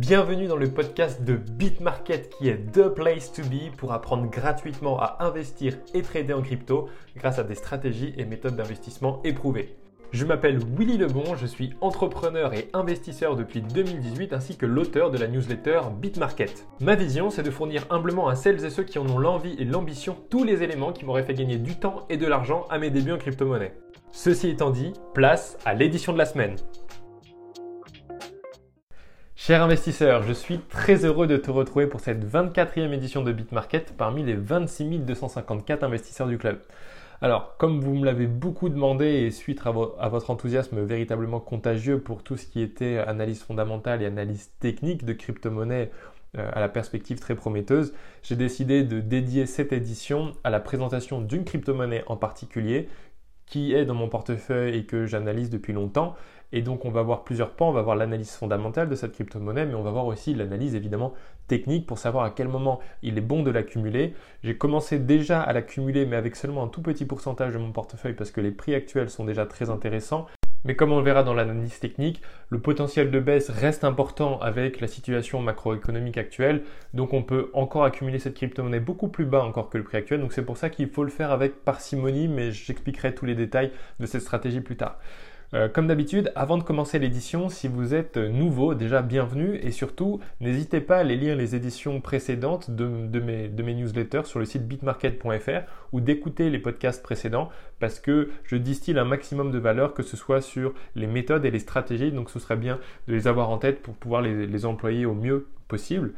Bienvenue dans le podcast de BitMarket qui est The Place to Be pour apprendre gratuitement à investir et trader en crypto grâce à des stratégies et méthodes d'investissement éprouvées. Je m'appelle Willy Lebon, je suis entrepreneur et investisseur depuis 2018 ainsi que l'auteur de la newsletter BitMarket. Ma vision, c'est de fournir humblement à celles et ceux qui en ont l'envie et l'ambition tous les éléments qui m'auraient fait gagner du temps et de l'argent à mes débuts en crypto-monnaie. Ceci étant dit, place à l'édition de la semaine. Cher investisseur, je suis très heureux de te retrouver pour cette 24e édition de BitMarket parmi les 26 254 investisseurs du club. Alors, comme vous me l'avez beaucoup demandé et suite à, votre enthousiasme véritablement contagieux pour tout ce qui était analyse fondamentale et analyse technique de crypto-monnaie euh, à la perspective très prometteuse, j'ai décidé de dédier cette édition à la présentation d'une crypto-monnaie en particulier qui est dans mon portefeuille et que j'analyse depuis longtemps et donc on va voir plusieurs pans, on va voir l'analyse fondamentale de cette crypto-monnaie, mais on va voir aussi l'analyse évidemment technique pour savoir à quel moment il est bon de l'accumuler. J'ai commencé déjà à l'accumuler, mais avec seulement un tout petit pourcentage de mon portefeuille parce que les prix actuels sont déjà très intéressants. Mais comme on le verra dans l'analyse technique, le potentiel de baisse reste important avec la situation macroéconomique actuelle. Donc on peut encore accumuler cette crypto-monnaie beaucoup plus bas encore que le prix actuel. Donc c'est pour ça qu'il faut le faire avec parcimonie, mais j'expliquerai tous les détails de cette stratégie plus tard. Euh, comme d'habitude, avant de commencer l'édition, si vous êtes nouveau, déjà bienvenue et surtout, n'hésitez pas à aller lire les éditions précédentes de, mes, de newsletters sur le site bitmarket.fr ou d'écouter les podcasts précédents parce que je distille un maximum de valeur, que ce soit sur les méthodes et les stratégies, donc ce serait bien de les avoir en tête pour pouvoir les employer au mieux possible.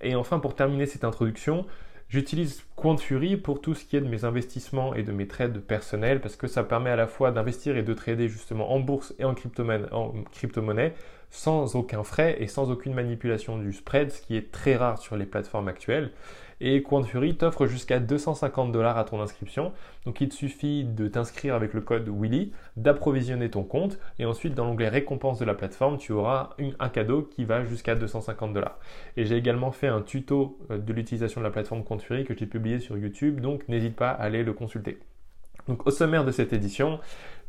Et enfin, pour terminer cette introduction, J'utilise Fury pour tout ce qui est de mes investissements et de mes trades personnels parce que ça permet à la fois d'investir et de trader justement en bourse et en crypto-monnaie sans aucun frais et sans aucune manipulation du spread, ce qui est très rare sur les plateformes actuelles. Et Fury t'offre jusqu'à 250 dollars à ton inscription. Donc il te suffit de t'inscrire avec le code Willy, d'approvisionner ton compte et ensuite dans l'onglet récompense de la plateforme, tu auras un cadeau qui va jusqu'à 250 dollars. Et j'ai également fait un tuto euh, de l'utilisation de la plateforme Fury que j'ai publié sur YouTube, donc n'hésite pas à aller le consulter. Donc au sommaire de cette édition,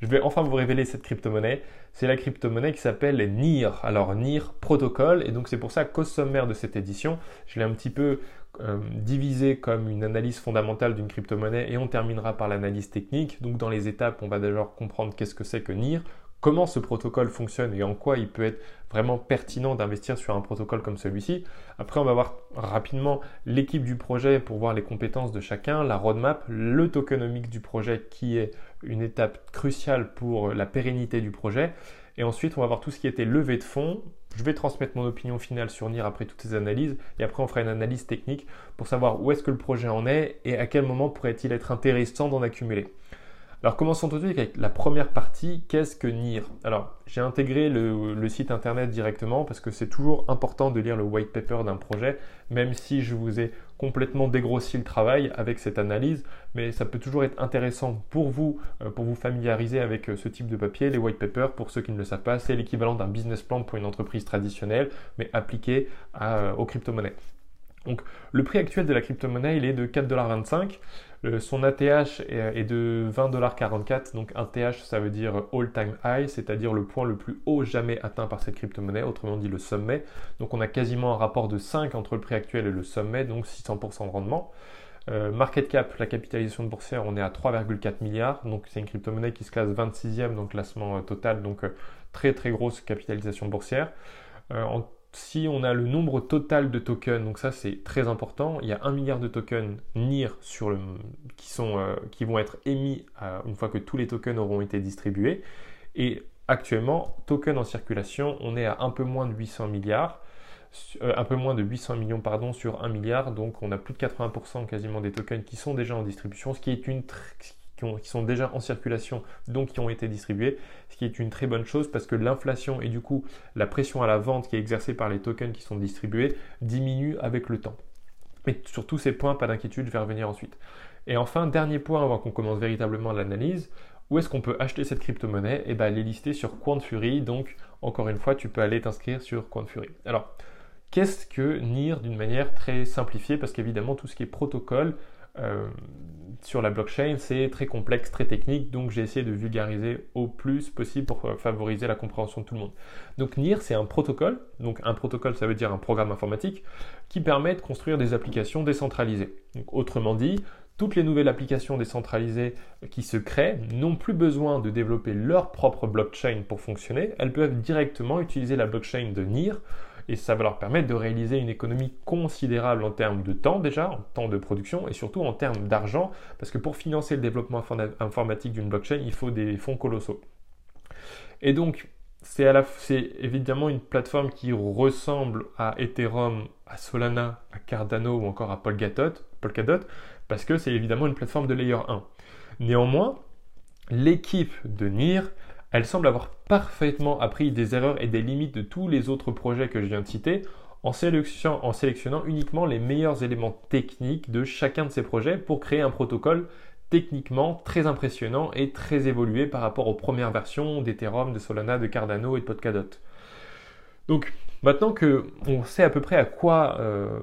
je vais enfin vous révéler cette crypto-monnaie. C'est la crypto-monnaie qui s'appelle NIR. Alors NIR Protocol, et donc c'est pour ça qu'au sommaire de cette édition, je l'ai un petit peu euh, divisé comme une analyse fondamentale d'une crypto-monnaie et on terminera par l'analyse technique. Donc dans les étapes, on va d'abord comprendre qu'est-ce que c'est que NIR, comment ce protocole fonctionne et en quoi il peut être vraiment pertinent d'investir sur un protocole comme celui-ci. Après, on va voir rapidement l'équipe du projet pour voir les compétences de chacun, la roadmap, le tokenomics du projet qui est une étape cruciale pour la pérennité du projet. Et ensuite, on va voir tout ce qui était levé de fonds. Je vais transmettre mon opinion finale sur NIR après toutes ces analyses. Et après, on fera une analyse technique pour savoir où est-ce que le projet en est et à quel moment pourrait-il être intéressant d'en accumuler. Alors commençons tout de suite avec la première partie, qu'est-ce que NIR Alors j'ai intégré le, site internet directement parce que c'est toujours important de lire le white paper d'un projet, même si je vous ai complètement dégrossi le travail avec cette analyse, mais ça peut toujours être intéressant pour vous, euh, pour vous familiariser avec euh, ce type de papier. Les white papers, pour ceux qui ne le savent pas, c'est l'équivalent d'un business plan pour une entreprise traditionnelle, mais appliqué euh, aux crypto-monnaies. Donc le prix actuel de la crypto-monnaie, il est de 4,25$. Son ATH est de 20,44$. Donc un TH, ça veut dire all-time high, c'est-à-dire le point le plus haut jamais atteint par cette crypto-monnaie, autrement dit le sommet. Donc on a quasiment un rapport de 5 entre le prix actuel et le sommet, donc 600% de rendement. Euh, market cap, la capitalisation boursière, on est à 3,4 milliards. Donc c'est une crypto-monnaie qui se classe 26e dans le classement euh, total, donc euh, très très grosse capitalisation boursière. si on a le nombre total de tokens, donc ça c'est très important, il y a un milliard de tokens NIR euh, qui, vont être émis une fois que tous les tokens auront été distribués. Et actuellement, tokens en circulation, on est à un peu moins de 800 milliards, un peu moins de 800 millions pardon, sur 1 milliard, donc on a plus de 80% quasiment des tokens qui sont déjà en distribution, ce qui est une qui, sont déjà en circulation, donc qui ont été distribués, ce qui est une très bonne chose parce que l'inflation et du coup la pression à la vente qui est exercée par les tokens qui sont distribués diminue avec le temps. Mais sur tous ces points, pas d'inquiétude, je vais revenir ensuite. Et enfin, dernier point avant qu'on commence véritablement l'analyse, où est-ce qu'on peut acheter cette crypto-monnaie? Eh bien, elle est listée sur Fury, donc encore une fois, tu peux aller t'inscrire sur Fury. Alors, qu'est-ce que NIR d'une manière très simplifiée Parce qu'évidemment, tout ce qui est protocole, sur la blockchain, c'est très complexe, très technique, donc j'ai essayé de vulgariser au plus possible pour favoriser la compréhension de tout le monde. Donc NIR, c'est un protocole, donc un protocole, ça veut dire un programme informatique, qui permet de construire des applications décentralisées. Autrement dit, toutes les nouvelles applications décentralisées qui se créent n'ont plus besoin de développer leur propre blockchain pour fonctionner, elles peuvent directement utiliser la blockchain de NIR et ça va leur permettre de réaliser une économie considérable en termes de temps déjà, en temps de production et surtout en termes d'argent, parce que pour financer le développement informatique d'une blockchain, il faut des fonds colossaux. Et donc, c'est évidemment une plateforme qui ressemble à Ethereum, à Solana, à Cardano ou encore à Polkadot, Polkadot parce que c'est évidemment une plateforme de layer 1. Néanmoins, l'équipe de NIR elle semble avoir parfaitement appris des erreurs et des limites de tous les autres projets que je viens de citer en sélectionnant, uniquement les meilleurs éléments techniques de chacun de ces projets pour créer un protocole techniquement très impressionnant et très évolué par rapport aux premières versions d'Ethereum, de Solana, de Cardano et de Polkadot. Donc maintenant que on sait à peu près à quoi, euh,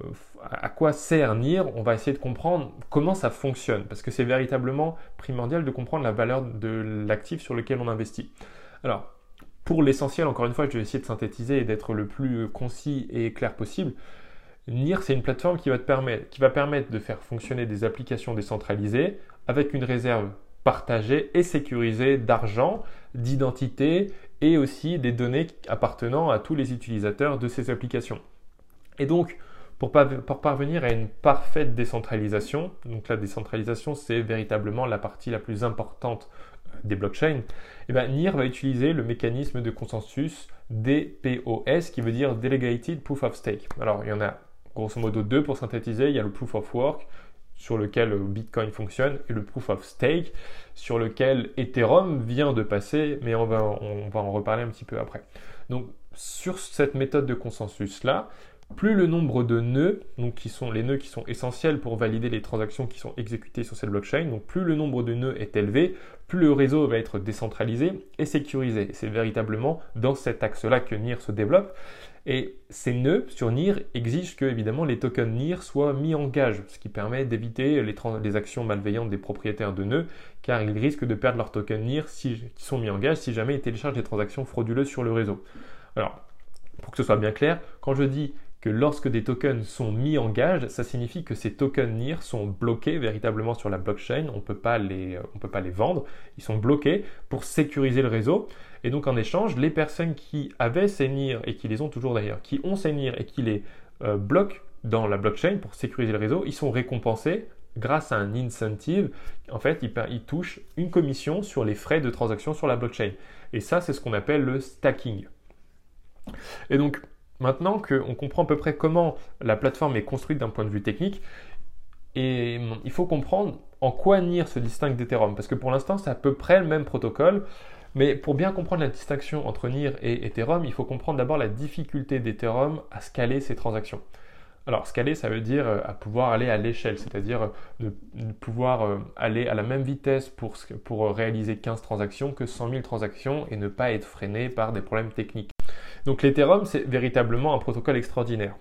sert NIR, on va essayer de comprendre comment ça fonctionne, parce que c'est véritablement primordial de comprendre la valeur de l'actif sur lequel on investit. Alors, pour l'essentiel, encore une fois, je vais essayer de synthétiser et d'être le plus concis et clair possible. NIR, c'est une plateforme qui va, permettre, qui va permettre de faire fonctionner des applications décentralisées avec une réserve partagée et sécurisée d'argent, d'identité et aussi des données appartenant à tous les utilisateurs de ces applications. Et donc, pour, parvenir à une parfaite décentralisation, donc la décentralisation c'est véritablement la partie la plus importante euh, des blockchains, et eh bien, NIR va utiliser le mécanisme de consensus DPoS qui veut dire Delegated Proof of Stake. Alors il y en a grosso modo deux pour synthétiser, il y a le Proof of Work sur lequel Bitcoin fonctionne et le Proof of Stake sur lequel Ethereum vient de passer, mais on va, on va en reparler un petit peu après. Donc sur cette méthode de consensus là, plus le nombre de nœuds, donc qui sont les nœuds qui sont essentiels pour valider les transactions qui sont exécutées sur cette blockchain, donc plus le nombre de nœuds est élevé, plus le réseau va être décentralisé et sécurisé. C'est véritablement dans cet axe-là que NIR se développe. Et ces nœuds sur NIR exigent que évidemment les tokens NIR soient mis en gage, ce qui permet d'éviter les, actions malveillantes des propriétaires de nœuds, car ils risquent de perdre leurs tokens NIR qui sont mis en gage si jamais ils téléchargent des transactions frauduleuses sur le réseau. Alors, pour que ce soit bien clair, quand je dis que lorsque des tokens sont mis en gage, ça signifie que ces tokens NIR sont bloqués véritablement sur la blockchain, on ne peut pas les vendre, ils sont bloqués pour sécuriser le réseau. Et donc en échange, les personnes qui avaient ces NIR et qui les ont toujours d'ailleurs, qui ont ces NIR et qui les euh, bloquent dans la blockchain pour sécuriser le réseau, ils sont récompensés grâce à un incentive. En fait, ils, touchent une commission sur les frais de transaction sur la blockchain. Et ça, c'est ce qu'on appelle le stacking. Et donc, Maintenant qu'on comprend à peu près comment la plateforme est construite d'un point de vue technique, il faut comprendre en quoi NIR se distingue d'Ethereum, parce que pour l'instant c'est à peu près le même protocole, mais pour bien comprendre la distinction entre NIR et Ethereum, il faut comprendre d'abord la difficulté d'Ethereum à scaler ses transactions. Alors scaler, ça veut dire euh, à pouvoir aller à l'échelle, c'est-à-dire euh, de, pouvoir euh, aller à la même vitesse pour, pour réaliser 15 transactions que 100 000 transactions et ne pas être freiné par des problèmes techniques. Donc l'Ethereum, c'est véritablement un protocole extraordinaire.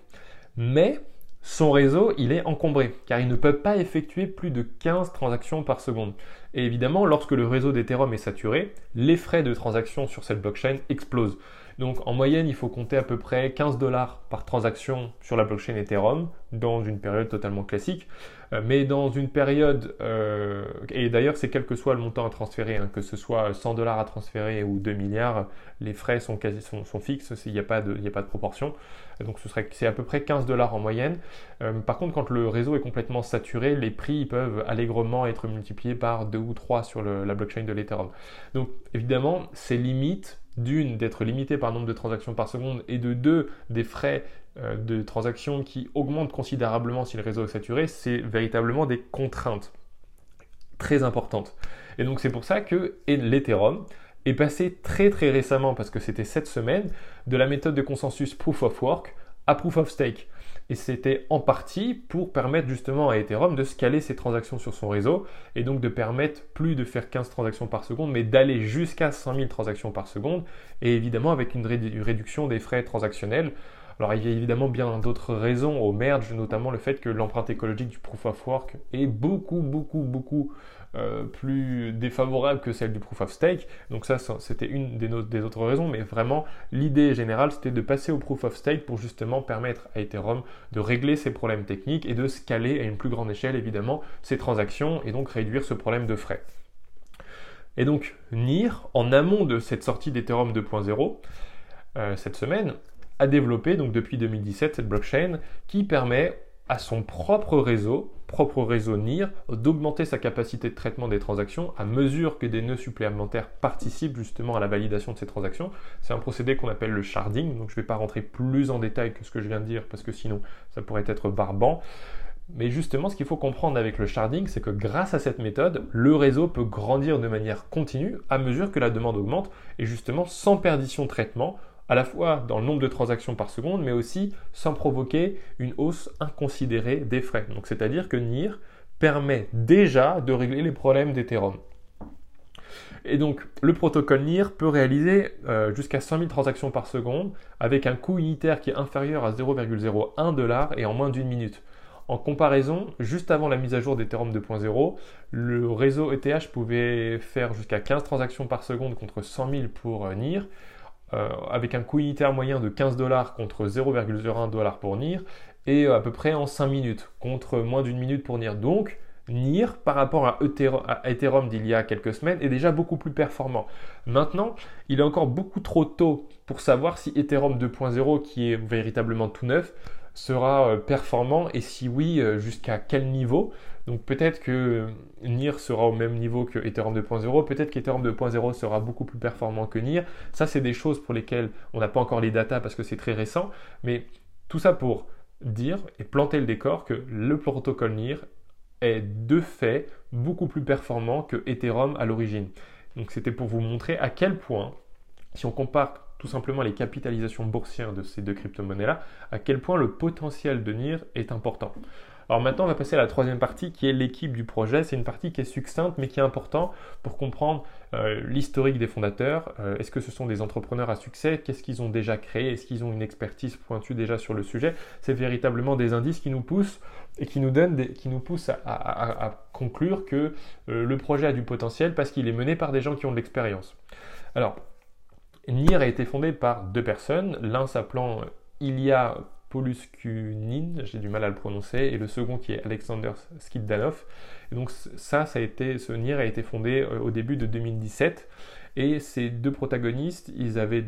Mais son réseau, il est encombré, car il ne peut pas effectuer plus de 15 transactions par seconde. Et évidemment, lorsque le réseau d'Ethereum est saturé, les frais de transaction sur cette blockchain explosent. Donc en moyenne, il faut compter à peu près 15 dollars par transaction sur la blockchain Ethereum dans une période totalement classique. Euh, mais dans une période, euh, et d'ailleurs c'est quel que soit le montant à transférer, hein, que ce soit 100 dollars à transférer ou 2 milliards, les frais sont, quasi, sont, fixes, il n'y a, pas de, a pas de proportion. Donc ce serait, c'est à peu près 15 dollars en moyenne. Euh, par contre, quand le réseau est complètement saturé, les prix peuvent allègrement être multipliés par 2 ou 3 sur la blockchain de l'Ethereum. Donc évidemment, ces limites d'une, d'être limité par nombre de transactions par seconde, et de deux, des frais euh, de transactions qui augmentent considérablement si le réseau est saturé, c'est véritablement des contraintes très importantes. Et donc c'est pour ça que l'Ethereum est passé très très récemment, parce que c'était cette semaine, de la méthode de consensus Proof of Work à Proof of Stake. Et c'était en partie pour permettre justement à Ethereum de scaler ses transactions sur son réseau et donc de permettre plus de faire 15 transactions par seconde, mais d'aller jusqu'à 100 000 transactions par seconde et évidemment avec une, réduction des frais transactionnels. Alors il y a évidemment bien d'autres raisons au merge, notamment le fait que l'empreinte écologique du proof of work est beaucoup, beaucoup, beaucoup euh, plus défavorable que celle du proof of stake. Donc ça, c'était une des, autres raisons, mais vraiment l'idée générale, c'était de passer au proof of stake pour justement permettre à Ethereum de régler ses problèmes techniques et de scaler à une plus grande échelle, évidemment, ses transactions et donc réduire ce problème de frais. Et donc NIR, en amont de cette sortie d'Ethereum 2.0, euh, cette semaine, a développé donc depuis 2017 cette blockchain qui permet à son propre réseau, propre réseau NIR, d'augmenter sa capacité de traitement des transactions à mesure que des nœuds supplémentaires participent justement à la validation de ces transactions. C'est un procédé qu'on appelle le sharding, donc je ne vais pas rentrer plus en détail que ce que je viens de dire parce que sinon ça pourrait être barbant. Mais justement, ce qu'il faut comprendre avec le sharding, c'est que grâce à cette méthode, le réseau peut grandir de manière continue à mesure que la demande augmente et justement sans perdition de traitement à la fois dans le nombre de transactions par seconde, mais aussi sans provoquer une hausse inconsidérée des frais. Donc c'est-à-dire que NIR permet déjà de régler les problèmes d'Ethereum. Et donc, le protocole NIR peut réaliser euh, jusqu'à 100 000 transactions par seconde avec un coût unitaire qui est inférieur à 0,01 dollar et en moins d'une minute. En comparaison, juste avant la mise à jour d'Ethereum 2.0, le réseau ETH pouvait faire jusqu'à 15 transactions par seconde contre 100 000 pour euh, NIR. Euh, avec un coût unitaire moyen de 15 dollars contre 0,01 dollars pour NIR et euh, à peu près en 5 minutes contre moins d'une minute pour NIR. Donc NIR par rapport à Ethereum d'il y a quelques semaines est déjà beaucoup plus performant. Maintenant, il est encore beaucoup trop tôt pour savoir si Ethereum 2.0 qui est véritablement tout neuf sera euh, performant et si oui, jusqu'à quel niveau. Donc peut-être que NIR sera au même niveau que Ethereum 2.0, peut-être qu'Ethereum 2.0 sera beaucoup plus performant que NIR. Ça, c'est des choses pour lesquelles on n'a pas encore les datas parce que c'est très récent, mais tout ça pour dire et planter le décor que le protocole NIR est de fait beaucoup plus performant que Ethereum à l'origine. Donc c'était pour vous montrer à quel point, si on compare tout simplement les capitalisations boursières de ces deux crypto-monnaies-là, à quel point le potentiel de NIR est important. Alors maintenant, on va passer à la troisième partie qui est l'équipe du projet. C'est une partie qui est succincte mais qui est importante pour comprendre euh, l'historique des fondateurs. Euh, est-ce que ce sont des entrepreneurs à succès? Qu'est-ce qu'ils ont déjà créé? Est-ce qu'ils ont une expertise pointue déjà sur le sujet? C'est véritablement des indices qui nous poussent et qui nous donnent, qui nous poussent à, conclure que euh, le projet a du potentiel parce qu'il est mené par des gens qui ont de l'expérience. Alors, NIR a été fondé par deux personnes, l'un s'appelant Ilya Poluskunin, j'ai du mal à le prononcer, et le second qui est Alexander Skiddanov. Donc ça, ce NIR a été fondé euh, au début de 2017 et ces deux protagonistes, ils avaient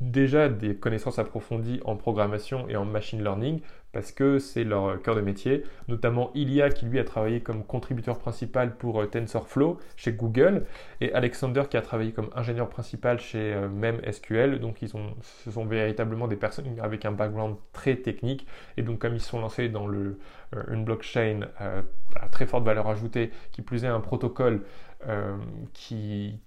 déjà des connaissances approfondies en programmation et en machine learning parce que c'est leur cœur de métier. Notamment Ilya qui lui a travaillé comme contributeur principal pour euh, TensorFlow chez Google et Alexander qui a travaillé comme ingénieur principal chez euh, MemSQL. Donc ils ce sont véritablement des personnes avec un background très technique et donc comme ils sont lancés dans le, euh, une blockchain à très forte valeur ajoutée, qui plus est un protocole qui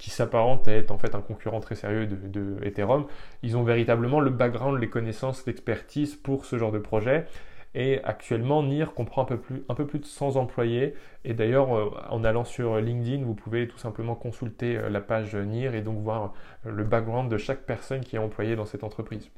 qui s'apparente à être en fait un concurrent très sérieux de, Ethereum. Ils ont véritablement le background, les connaissances, l'expertise pour ce genre de projet. Et actuellement, NIR comprend un peu plus, un peu plus de 100 employés. Et d'ailleurs, euh, en allant sur LinkedIn, vous pouvez tout simplement consulter euh, la page NIR et donc voir euh, le background de chaque personne qui est employée dans cette entreprise.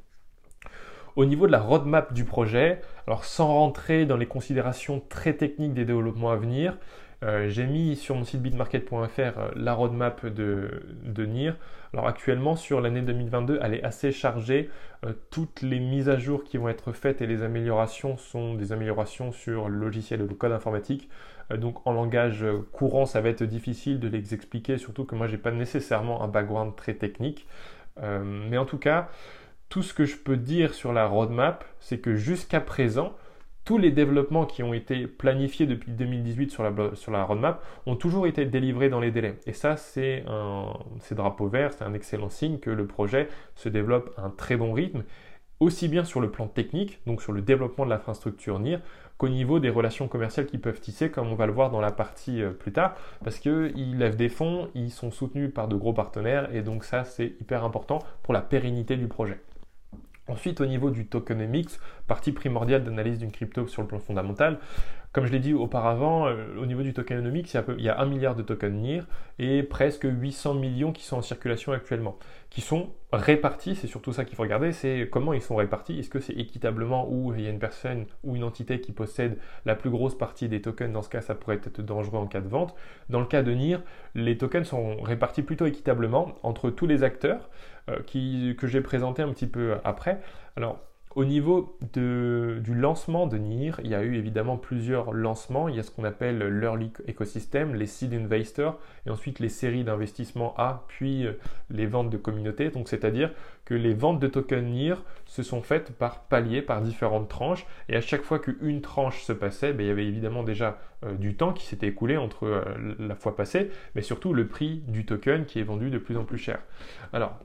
Au niveau de la roadmap du projet, alors sans rentrer dans les considérations très techniques des développements à venir, euh, j'ai mis sur mon site bitmarket.fr euh, la roadmap de, NIR. Alors actuellement sur l'année 2022, elle est assez chargée. Euh, toutes les mises à jour qui vont être faites et les améliorations sont des améliorations sur le logiciel et le code informatique. donc en langage courant, ça va être difficile de les expliquer, surtout que moi j'ai pas nécessairement un background très technique. mais en tout cas, tout ce que je peux dire sur la roadmap, c'est que jusqu'à présent, tous les développements qui ont été planifiés depuis 2018 sur la, sur la roadmap ont toujours été délivrés dans les délais. Et ça, c'est un drapeau vert, c'est un excellent signe que le projet se développe à un très bon rythme, aussi bien sur le plan technique, donc sur le développement de l'infrastructure NIR, qu'au niveau des relations commerciales qu'ils peuvent tisser, comme on va le voir dans la partie euh, plus tard, parce qu'ils lèvent des fonds, ils sont soutenus par de gros partenaires, et donc ça, c'est hyper important pour la pérennité du projet. Ensuite, au niveau du tokenomics, partie primordiale d'analyse d'une crypto sur le plan fondamental, Comme je l'ai dit auparavant, euh, au niveau du tokenomics, il y, a, 1 milliard de tokens NIR et presque 800 millions qui sont en circulation actuellement, qui sont répartis, c'est surtout ça qu'il faut regarder, c'est comment ils sont répartis, est-ce que c'est équitablement ou il y a une personne ou une entité qui possède la plus grosse partie des tokens, dans ce cas ça pourrait être dangereux en cas de vente. Dans le cas de NIR, les tokens sont répartis plutôt équitablement entre tous les acteurs euh, que j'ai présenté un petit peu après. Alors, au niveau du lancement de NIR, il y a eu évidemment plusieurs lancements. Il y a ce qu'on appelle l'early ecosystem, les seed investors, et ensuite les séries d'investissement A, puis euh, les ventes de communauté. Donc c'est-à-dire que les ventes de tokens NIR se sont faites par paliers, par différentes tranches, et à chaque fois qu'une tranche se passait, ben, il y avait évidemment déjà euh, du temps qui s'était écoulé entre euh, la fois passée, mais surtout le prix du token qui est vendu de plus en plus cher. Alors,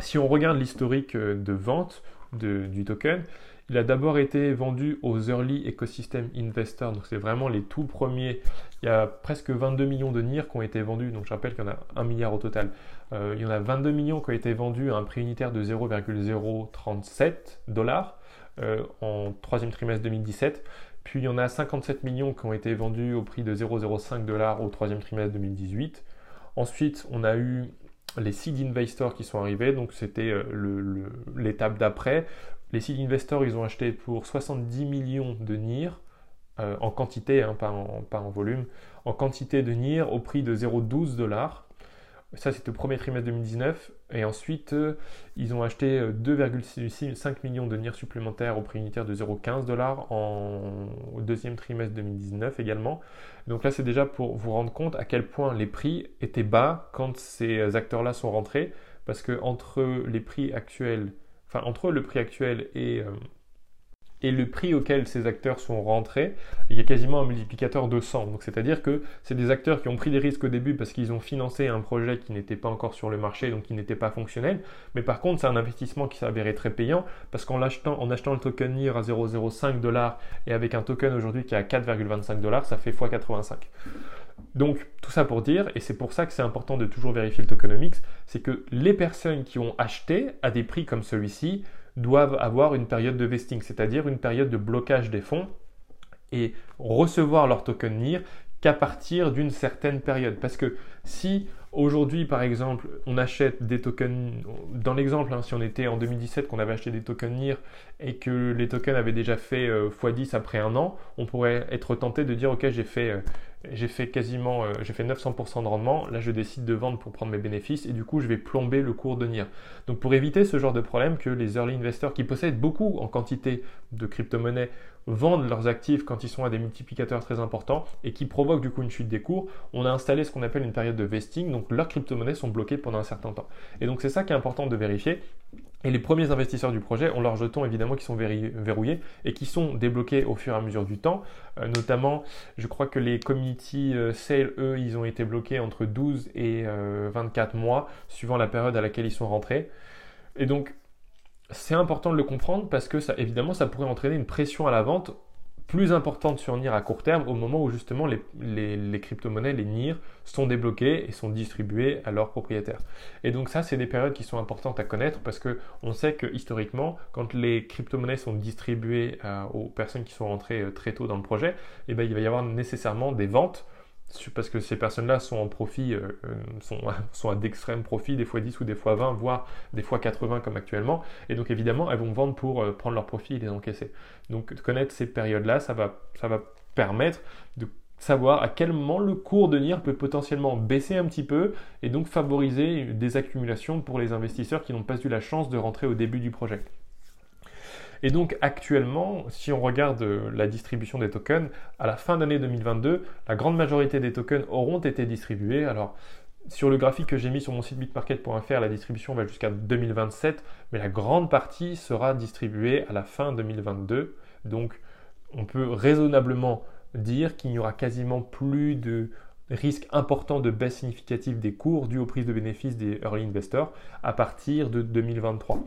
si on regarde l'historique de vente, du token. Il a d'abord été vendu aux Early Ecosystem Investors, donc c'est vraiment les tout premiers. Il y a presque 22 millions de NIR qui ont été vendus, donc je rappelle qu'il y en a 1 milliard au total. Euh, il y en a 22 millions qui ont été vendus à un prix unitaire de 0,037 dollars euh, en troisième trimestre 2017. Puis il y en a 57 millions qui ont été vendus au prix de 0,05 dollars au troisième trimestre 2018. Ensuite, on a eu les seed investors qui sont arrivés, donc c'était euh, l'étape d'après. Les seed investors, ils ont acheté pour 70 millions de NIR, euh, en quantité, hein, pas, en, pas, en, volume, en quantité de NIR au prix de 0,12 dollars. Ça, c'était au premier trimestre 2019. Et ensuite, euh, ils ont acheté 2,5 euh, millions de NIR supplémentaires au prix unitaire de 0,15 dollars au deuxième trimestre 2019 également. Donc là, c'est déjà pour vous rendre compte à quel point les prix étaient bas quand ces acteurs-là sont rentrés. Parce que entre les prix actuels, enfin entre le prix actuel et euh, et le prix auquel ces acteurs sont rentrés, il y a quasiment un multiplicateur de 100. Donc c'est-à-dire que c'est des acteurs qui ont pris des risques au début parce qu'ils ont financé un projet qui n'était pas encore sur le marché, donc qui n'était pas fonctionnel. Mais par contre, c'est un investissement qui s'avérait très payant parce qu'en achetant, en achetant le token NIR à 0,05 dollars et avec un token aujourd'hui qui est à 4,25 dollars, ça fait x85. Donc tout ça pour dire, et c'est pour ça que c'est important de toujours vérifier le tokenomics, c'est que les personnes qui ont acheté à des prix comme celui-ci doivent avoir une période de vesting, c'est-à-dire une période de blocage des fonds et recevoir leur token NIR qu'à partir d'une certaine période. Parce que si aujourd'hui, par exemple, on achète des tokens, dans l'exemple, hein, si on était en 2017, qu'on avait acheté des tokens NIR et que les tokens avaient déjà fait x10 euh, après un an, on pourrait être tenté de dire, ok, j'ai fait... Euh, j'ai fait quasiment euh, j'ai fait 900% de rendement, là je décide de vendre pour prendre mes bénéfices et du coup je vais plomber le cours de NIR. Donc pour éviter ce genre de problème que les early investors qui possèdent beaucoup en quantité de crypto-monnaies vendent leurs actifs quand ils sont à des multiplicateurs très importants et qui provoquent du coup une chute des cours, on a installé ce qu'on appelle une période de vesting, donc leurs crypto-monnaies sont bloquées pendant un certain temps. Et donc c'est ça qui est important de vérifier. Et les premiers investisseurs du projet ont leurs jetons évidemment qui sont verrouillés et qui sont débloqués au fur et à mesure du temps. Euh, notamment, je crois que les community euh, sales, eux, ils ont été bloqués entre 12 et 24 euh, mois, suivant la période à laquelle ils sont rentrés. Et donc, c'est important de le comprendre parce que ça, évidemment, ça pourrait entraîner une pression à la vente plus importante sur NIR à court terme au moment où justement les, crypto-monnaies, les NIR, sont débloquées et sont distribuées à leurs propriétaires. Et donc ça, c'est des périodes qui sont importantes à connaître parce qu'on sait que historiquement, quand les crypto-monnaies sont distribuées euh, aux personnes qui sont rentrées euh, très tôt dans le projet, eh ben, il va y avoir nécessairement des ventes parce que ces personnes-là sont en profit, euh, euh, sont, à d'extrêmes profits, des fois 10 ou des fois 20, voire des fois 80 comme actuellement. Et donc évidemment, elles vont vendre pour euh, prendre leur profit et les encaisser. Donc connaître ces périodes-là, ça va, ça va permettre de savoir à quel moment le cours de NIR peut potentiellement baisser un petit peu et donc favoriser des accumulations pour les investisseurs qui n'ont pas eu la chance de rentrer au début du projet. Et donc actuellement, si on regarde euh, la distribution des tokens, à la fin d'année 2022, la grande majorité des tokens auront été distribués. Alors sur le graphique que j'ai mis sur mon site bitmarket.fr, la distribution va jusqu'à 2027, mais la grande partie sera distribuée à la fin 2022. Donc on peut raisonnablement dire qu'il n'y aura quasiment plus de risque important de baisse significative des cours dû aux prises de bénéfices des early investors à partir de 2023.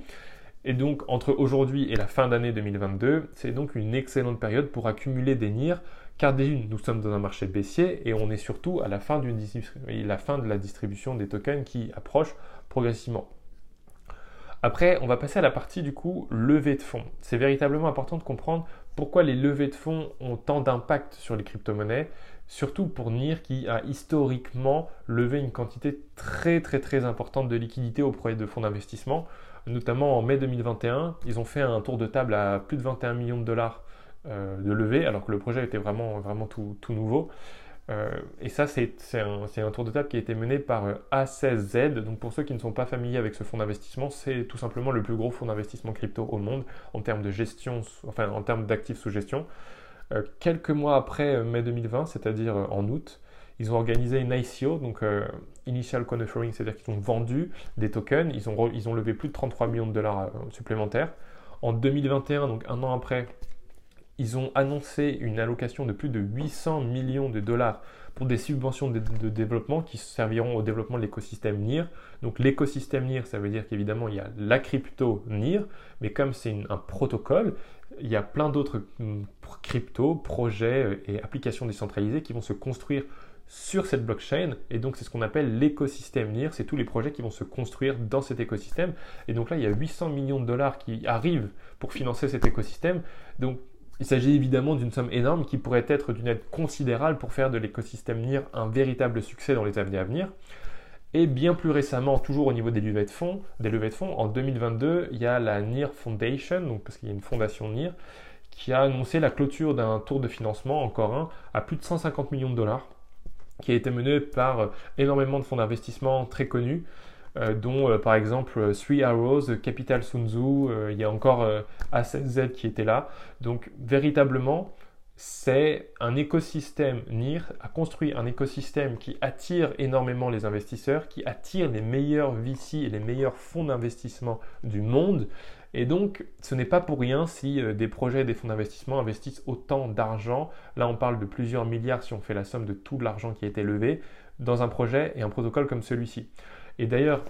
Et donc, entre aujourd'hui et la fin d'année 2022, c'est donc une excellente période pour accumuler des NIR, car d'une, nous sommes dans un marché baissier et on est surtout à la fin, la de la distribution des tokens qui approche progressivement. Après, on va passer à la partie du coup levée de fonds. C'est véritablement important de comprendre pourquoi les levées de fonds ont tant d'impact sur les crypto-monnaies, surtout pour NIR qui a historiquement levé une quantité très très très importante de liquidités auprès de fonds d'investissement. Notamment en mai 2021, ils ont fait un tour de table à plus de 21 millions de dollars euh, de levée, alors que le projet était vraiment, vraiment tout, tout nouveau. Euh, et ça, c'est un, tour de table qui a été mené par euh, A16Z. Donc pour ceux qui ne sont pas familiers avec ce fonds d'investissement, c'est tout simplement le plus gros fonds d'investissement crypto au monde en termes de gestion, enfin en termes d'actifs sous gestion. Quelques mois après mai 2020, c'est-à-dire en août, ils ont organisé une ICO, donc Initial Coin Offering, c'est-à-dire qu'ils ont vendu des tokens, ils ont, ils ont levé plus de 33 millions de dollars supplémentaires. En 2021, donc un an après, ils ont annoncé une allocation de plus de 800 millions de dollars pour des subventions de, développement qui serviront au développement de l'écosystème NIR. Donc l'écosystème NIR, ça veut dire qu'évidemment il y a la crypto NIR, mais comme c'est un protocole, il y a plein d'autres hum, cryptos, projets euh, et applications décentralisées qui vont se construire sur cette blockchain. Et donc, c'est ce qu'on appelle l'écosystème NIR. C'est tous les projets qui vont se construire dans cet écosystème. Et donc là, il y a 800 millions de dollars qui arrivent pour financer cet écosystème. Donc, il s'agit évidemment d'une somme énorme qui pourrait être d'une aide considérable pour faire de l'écosystème NIR un véritable succès dans les années à venir. Et bien plus récemment, toujours au niveau des levées de fonds, des levées de fonds, en 2022, il y a la NIR Foundation, donc parce qu'il y a une fondation NIR, qui a annoncé la clôture d'un tour de financement, encore un, à plus de 150 millions de dollars, qui a été mené par énormément de fonds d'investissement très connus. Euh, dont euh, par exemple euh, Three Arrows, Capital Sunzu, il y a encore A7Z qui était là. Donc véritablement, c'est un écosystème, NIR a construit un écosystème qui attire énormément les investisseurs, qui attire les meilleurs VC et les meilleurs fonds d'investissement du monde. Et donc, ce n'est pas pour rien si des projets des fonds d'investissement investissent autant d'argent. Là, on parle de plusieurs milliards si on fait la somme de tout l'argent qui a été levé dans un projet et un protocole comme celui-ci. Et d'ailleurs,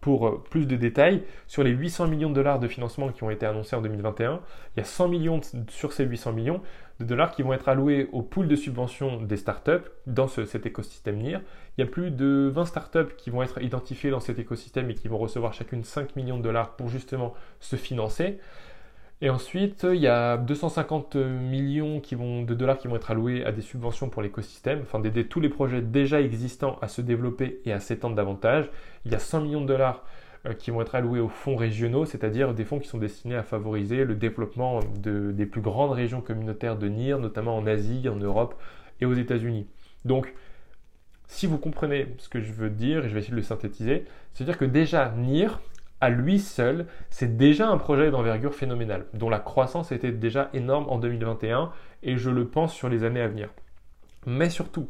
pour euh, plus de détails, sur les 800 millions de dollars de financement qui ont été annoncés en 2021, il y a 100 millions sur ces 800 millions de dollars qui vont être alloués au pool de subventions des startups dans cet écosystème NIR. Il y a plus de 20 startups qui vont être identifiées dans cet écosystème et qui vont recevoir chacune 5 millions de dollars pour justement se financer. Et ensuite, il y a 250 millions de dollars qui vont être alloués à des subventions pour l'écosystème, enfin d'aider tous les projets déjà existants à se développer et à s'étendre davantage. Il y a 100 millions de dollars qui vont être alloués aux fonds régionaux, c'est-à-dire des fonds qui sont destinés à favoriser le développement des plus grandes régions communautaires de NIR, notamment en Asie, en Europe et aux États-Unis. Donc, si vous comprenez ce que je veux dire, et je vais essayer de le synthétiser, c'est-à-dire que déjà NIR, à lui seul, c'est déjà un projet d'envergure phénoménale, dont la croissance était déjà énorme en 2021 et je le pense sur les années à venir. Mais surtout,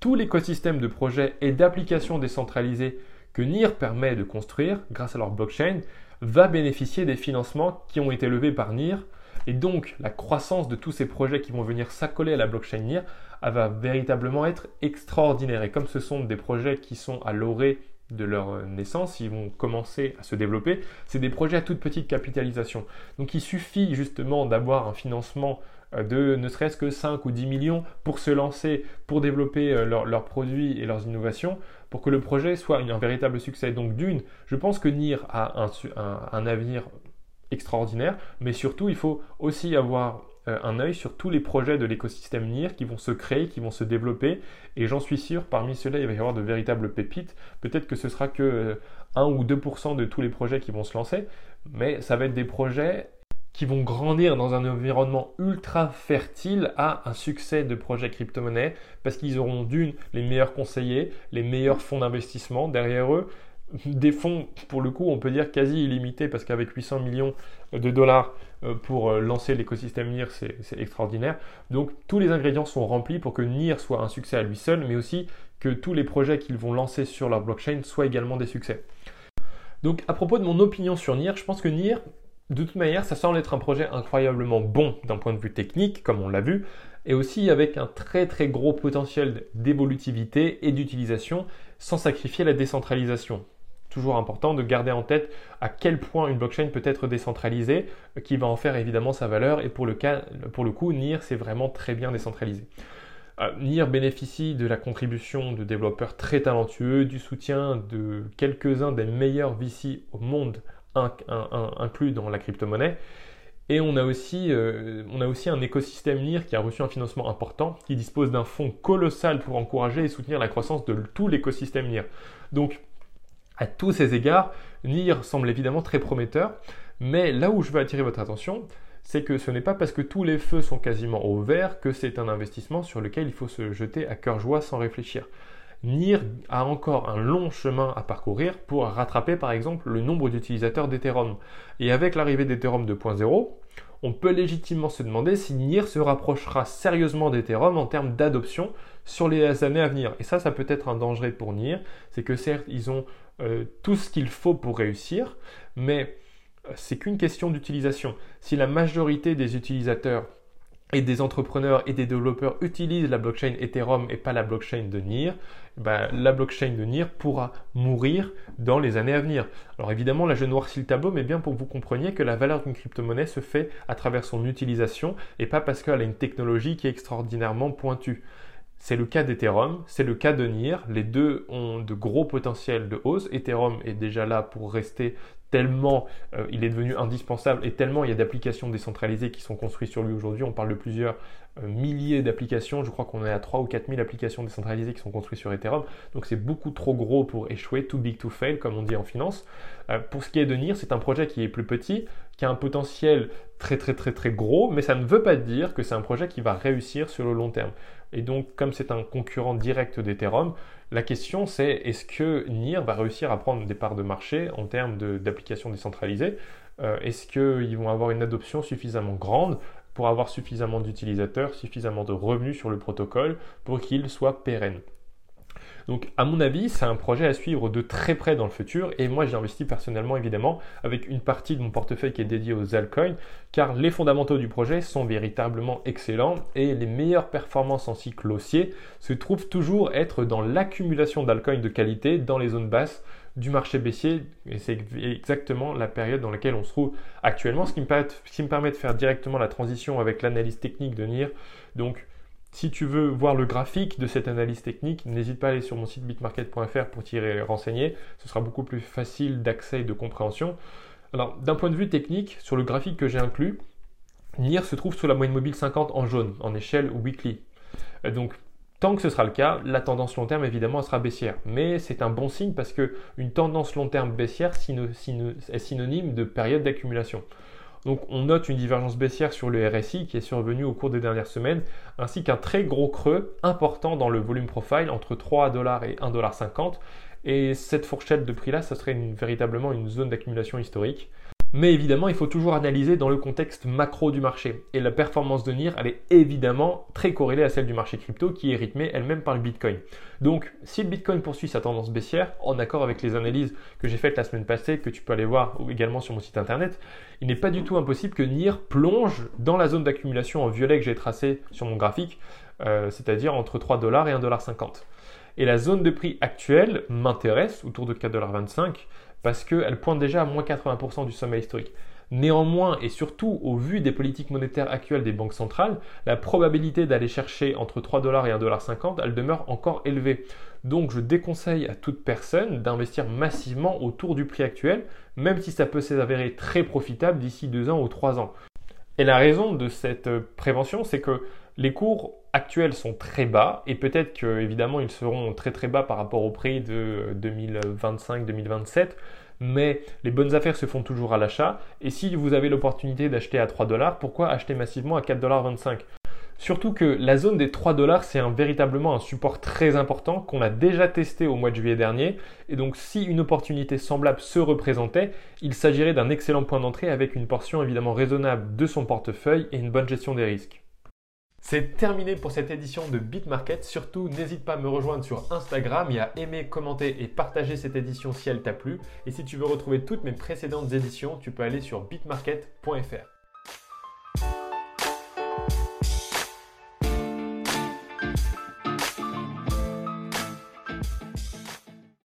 tout l'écosystème de projets et d'applications décentralisées que NIR permet de construire grâce à leur blockchain va bénéficier des financements qui ont été levés par NIR et donc la croissance de tous ces projets qui vont venir s'accoler à la blockchain NIR va véritablement être extraordinaire. Et comme ce sont des projets qui sont à l'orée de leur naissance, ils vont commencer à se développer. C'est des projets à toute petite capitalisation. Donc il suffit justement d'avoir un financement euh, de ne serait-ce que 5 ou 10 millions pour se lancer, pour développer euh, leurs produits et leurs innovations, pour que le projet soit un véritable succès. Donc d'une, je pense que NIR a un, avenir extraordinaire, mais surtout il faut aussi avoir euh, un œil sur tous les projets de l'écosystème NIR qui vont se créer, qui vont se développer. Et j'en suis sûr, parmi ceux-là, il va y avoir de véritables pépites. Peut-être que ce sera que 1 euh, ou 2% de tous les projets qui vont se lancer, mais ça va être des projets qui vont grandir dans un environnement ultra fertile à un succès de projet crypto-monnaie parce qu'ils auront d'une les meilleurs conseillers, les meilleurs fonds d'investissement derrière eux, des fonds, pour le coup, on peut dire quasi illimités, parce qu'avec 800 millions de dollars euh, pour euh, lancer l'écosystème NIR, c'est extraordinaire. Donc tous les ingrédients sont remplis pour que NIR soit un succès à lui seul, mais aussi que tous les projets qu'ils vont lancer sur leur blockchain soient également des succès. Donc à propos de mon opinion sur NIR, je pense que NIR, de toute manière, ça semble être un projet incroyablement bon d'un point de vue technique, comme on l'a vu, et aussi avec un très très gros potentiel d'évolutivité et d'utilisation sans sacrifier la décentralisation toujours important de garder en tête à quel point une blockchain peut être décentralisée, qui va en faire évidemment sa valeur. Et pour le, cas, coup, NIR, c'est vraiment très bien décentralisé. Euh, NIR bénéficie de la contribution de développeurs très talentueux, du soutien de quelques-uns des meilleurs VC au monde inclus dans la crypto-monnaie. Et on a, aussi, euh, on a aussi un écosystème NIR qui a reçu un financement important, qui dispose d'un fonds colossal pour encourager et soutenir la croissance de tout l'écosystème NIR. Donc, à tous ces égards, NIR semble évidemment très prometteur, mais là où je veux attirer votre attention, c'est que ce n'est pas parce que tous les feux sont quasiment au vert que c'est un investissement sur lequel il faut se jeter à cœur joie sans réfléchir. NIR a encore un long chemin à parcourir pour rattraper par exemple le nombre d'utilisateurs d'Ethereum. Et avec l'arrivée d'Ethereum 2.0, on peut légitimement se demander si NIR se rapprochera sérieusement d'Ethereum en termes d'adoption sur les années à venir. Et ça, ça peut être un danger pour NIR. C'est que certes, ils ont euh, tout ce qu'il faut pour réussir, mais euh, c'est qu'une question d'utilisation. Si la majorité des utilisateurs et des entrepreneurs et des développeurs utilisent la blockchain Ethereum et pas la blockchain de NIR, ben, la blockchain de NIR pourra mourir dans les années à venir. Alors évidemment, là je noircis le tableau, mais bien pour que vous compreniez que la valeur d'une crypto-monnaie se fait à travers son utilisation et pas parce qu'elle a une technologie qui est extraordinairement pointue. C'est le cas d'Ethereum, c'est le cas de NIR. Les deux ont de gros potentiels de hausse. Ethereum est déjà là pour rester tellement euh, il est devenu indispensable et tellement il y a d'applications décentralisées qui sont construites sur lui aujourd'hui. On parle de plusieurs euh, milliers d'applications. Je crois qu'on est à 3 ou 4 000 applications décentralisées qui sont construites sur Ethereum. Donc c'est beaucoup trop gros pour échouer, too big to fail, comme on dit en finance. Euh, pour ce qui est de NIR, c'est un projet qui est plus petit, qui a un potentiel très très très très gros, mais ça ne veut pas dire que c'est un projet qui va réussir sur le long terme. Et donc, comme c'est un concurrent direct d'Ethereum, la question c'est est-ce que NIR va réussir à prendre des parts de marché en termes d'applications décentralisées? Euh, Est-ce qu'ils vont avoir une adoption suffisamment grande pour avoir suffisamment d'utilisateurs, suffisamment de revenus sur le protocole pour qu'il soit pérenne donc, à mon avis, c'est un projet à suivre de très près dans le futur. Et moi, j'ai investi personnellement, évidemment, avec une partie de mon portefeuille qui est dédiée aux altcoins, car les fondamentaux du projet sont véritablement excellents et les meilleures performances en cycle haussier se trouvent toujours être dans l'accumulation d'altcoins de qualité dans les zones basses du marché baissier. Et c'est exactement la période dans laquelle on se trouve actuellement, ce qui me permet, ce qui me permet de faire directement la transition avec l'analyse technique de NIR. Donc, si tu veux voir le graphique de cette analyse technique, n'hésite pas à aller sur mon site bitmarket.fr pour t'y renseigner. Ce sera beaucoup plus facile d'accès et de compréhension. Alors, d'un point de vue technique, sur le graphique que j'ai inclus, NIR se trouve sous la moyenne mobile 50 en jaune, en échelle weekly. Euh, donc, tant que ce sera le cas, la tendance long terme, évidemment, sera baissière. Mais c'est un bon signe parce qu'une tendance long terme baissière est synonyme de période d'accumulation. Donc on note une divergence baissière sur le RSI qui est survenue au cours des dernières semaines, ainsi qu'un très gros creux important dans le volume profile entre 3 dollars et 1,50$. Et cette fourchette de prix-là, ça serait véritablement une zone d'accumulation historique. Mais évidemment, il faut toujours analyser dans le contexte macro du marché. Et la performance de NIR, elle est évidemment très corrélée à celle du marché crypto qui est rythmée elle-même par le Bitcoin. Donc, si le Bitcoin poursuit sa tendance baissière, en accord avec les analyses que j'ai faites la semaine passée, que tu peux aller voir également sur mon site internet, il n'est pas du tout impossible que NIR plonge dans la zone d'accumulation en violet que j'ai tracée sur mon graphique, euh, c'est-à-dire entre 3 dollars et 1,50$. Et la zone de prix actuelle m'intéresse, autour de 4,25$ parce qu'elle pointe déjà à moins 80% du sommet historique. Néanmoins, et surtout au vu des politiques monétaires actuelles des banques centrales, la probabilité d'aller chercher entre 3 dollars et 1,50$, elle demeure encore élevée. Donc je déconseille à toute personne d'investir massivement autour du prix actuel, même si ça peut s'avérer très profitable d'ici 2 ans ou 3 ans. Et la raison de cette prévention, c'est que les cours actuels sont très bas et peut-être qu'évidemment ils seront très très bas par rapport au prix de 2025-2027 mais les bonnes affaires se font toujours à l'achat et si vous avez l'opportunité d'acheter à 3 dollars, pourquoi acheter massivement à 4,25 dollars Surtout que la zone des 3 dollars, c'est véritablement un support très important qu'on a déjà testé au mois de juillet dernier. Et donc, si une opportunité semblable se représentait, il s'agirait d'un excellent point d'entrée avec une portion évidemment raisonnable de son portefeuille et une bonne gestion des risques. C'est terminé pour cette édition de BitMarket. Surtout, n'hésite pas à me rejoindre sur Instagram et à aimer, commenter et partager cette édition si elle t'a plu. Et si tu veux retrouver toutes mes précédentes éditions, tu peux aller sur bitmarket.fr.